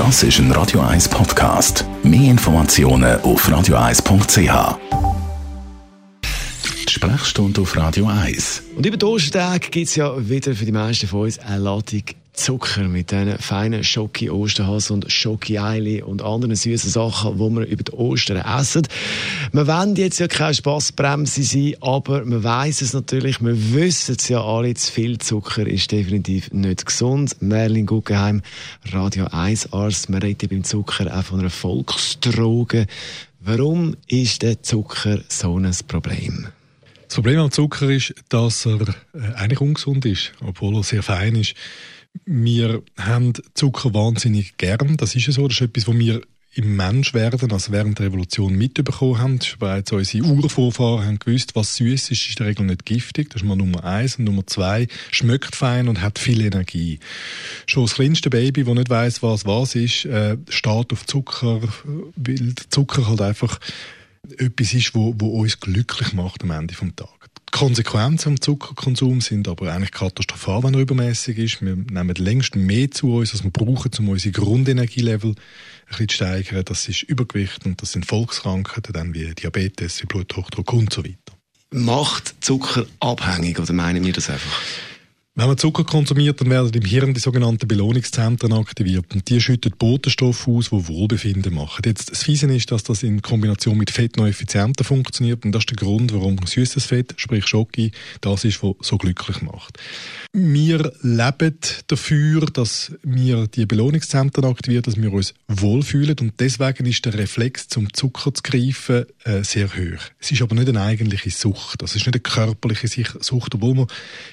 Das ist ein Radio 1 Podcast. Mehr Informationen auf radio1.ch. Die Sprechstunde auf Radio 1. Und über die Ostertage gibt es ja wieder für die meisten von uns eine Ladung Zucker mit diesen feinen Schoki Osterhas und Schoki Eili und anderen süßen Sachen, die wir über die Ostern essen. Wir wollen jetzt ja keine Spassbremse sein, aber man weiß es natürlich, wir wissen es ja alle, zu viel Zucker ist definitiv nicht gesund. Merlin Guggenheim, Radio 1 Arzt, wir reden beim Zucker auch von einer Volksdroge. Warum ist der Zucker so ein Problem? Das Problem am Zucker ist, dass er äh, eigentlich ungesund ist, obwohl er sehr fein ist. Wir haben Zucker wahnsinnig gern. Das ist ja so. Das ist etwas, was wir im Menschwerden, also während der Revolution mitbekommen haben. Bereits unsere Urvorfahren haben gewusst, was süß ist, ist in der Regel nicht giftig. Das ist mal Nummer eins. Und Nummer zwei, schmeckt fein und hat viel Energie. Schon das kleinste Baby, das nicht weiß, was was ist, äh, steht auf Zucker, weil Zucker halt einfach etwas ist, wo, wo uns glücklich macht am Ende des Tages. Die Konsequenzen am Zuckerkonsum sind aber eigentlich katastrophal, wenn er übermäßig ist. Wir nehmen längst mehr zu uns, als wir brauchen, um unsere Grundenergielevel ein bisschen zu steigern. Das ist Übergewicht und das sind Volkskrankheiten, dann wie Diabetes, wie Bluthochdruck und so weiter. Macht Zucker abhängig oder meinen wir das einfach? Wenn man Zucker konsumiert, dann werden im Hirn die sogenannten Belohnungszentren aktiviert und die schütten Botenstoffe aus, die Wohlbefinden machen. Jetzt, das Fiese ist, dass das in Kombination mit Fett noch effizienter funktioniert und das ist der Grund, warum süßes Fett, sprich Schoki, das ist, was so glücklich macht. Wir leben dafür, dass wir die Belohnungszentren aktivieren, dass wir uns wohlfühlen und deswegen ist der Reflex zum Zucker zu greifen äh, sehr hoch. Es ist aber nicht eine eigentliche Sucht, das ist nicht eine körperliche Sucht, obwohl man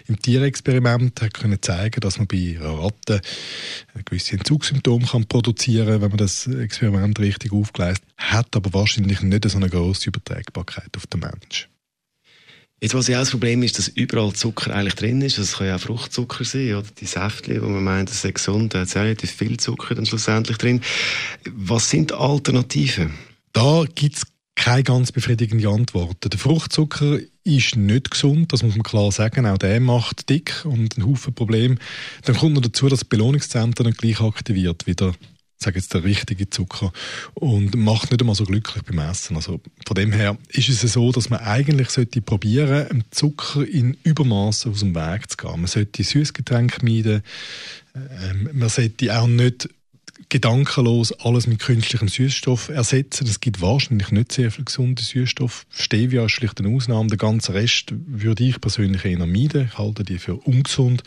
im Tierexperiment hat können zeigen, dass man bei Ratten gewisse Entzugssymptome kann produzieren, wenn man das Experiment richtig aufgleist hat, aber wahrscheinlich nicht so eine große Übertragbarkeit auf den Menschen. Jetzt, was ja auch das Problem ist, dass überall Zucker eigentlich drin ist. Das kann ja auch Fruchtzucker sein, oder? Die Säftchen, wo man meint, das ist gesund, da hat ja relativ viel Zucker dann schlussendlich drin. Was sind Alternativen? Da gibt es keine ganz befriedigende Antwort. Der Fruchtzucker ist nicht gesund, das muss man klar sagen. Auch der macht dick und ein Haufen Probleme. Dann kommt noch dazu, dass das Belohnungszentrum gleich aktiviert wie der sage jetzt der richtige Zucker und macht nicht einmal so glücklich beim Essen. Also von dem her ist es so, dass man eigentlich sollte probieren, dem Zucker in Übermaß aus dem Weg zu gehen. Man sollte Süßgetränke meiden. Ähm, man sollte auch nicht gedankenlos alles mit künstlichem Süßstoff ersetzen. Es gibt wahrscheinlich nicht sehr viel gesunde Süßstoff. Stevia ist schlicht eine Ausnahme. Den ganzen Rest würde ich persönlich eher meiden. Ich halte die für ungesund.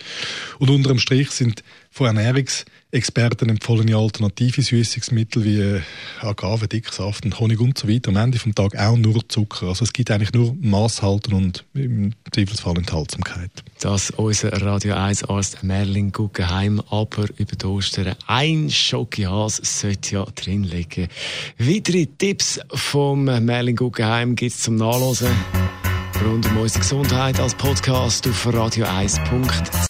Und unter dem Strich sind von Ernährungsexperten empfohlene alternative Süßungsmittel wie äh, Agave, Dicksaft und Honig und so weiter am Ende vom Tag auch nur Zucker. Also es gibt eigentlich nur Maßhalten und im Zweifelsfall Enthaltsamkeit. Das unser Radio 1 Arzt Merlin Guggenheim aber über Ostern ein Schokihas sollte ja drin liegen. Weitere Tipps vom Merlin Guggenheim gibt es zum Nachlesen rund um unsere Gesundheit als Podcast auf radio1.ch.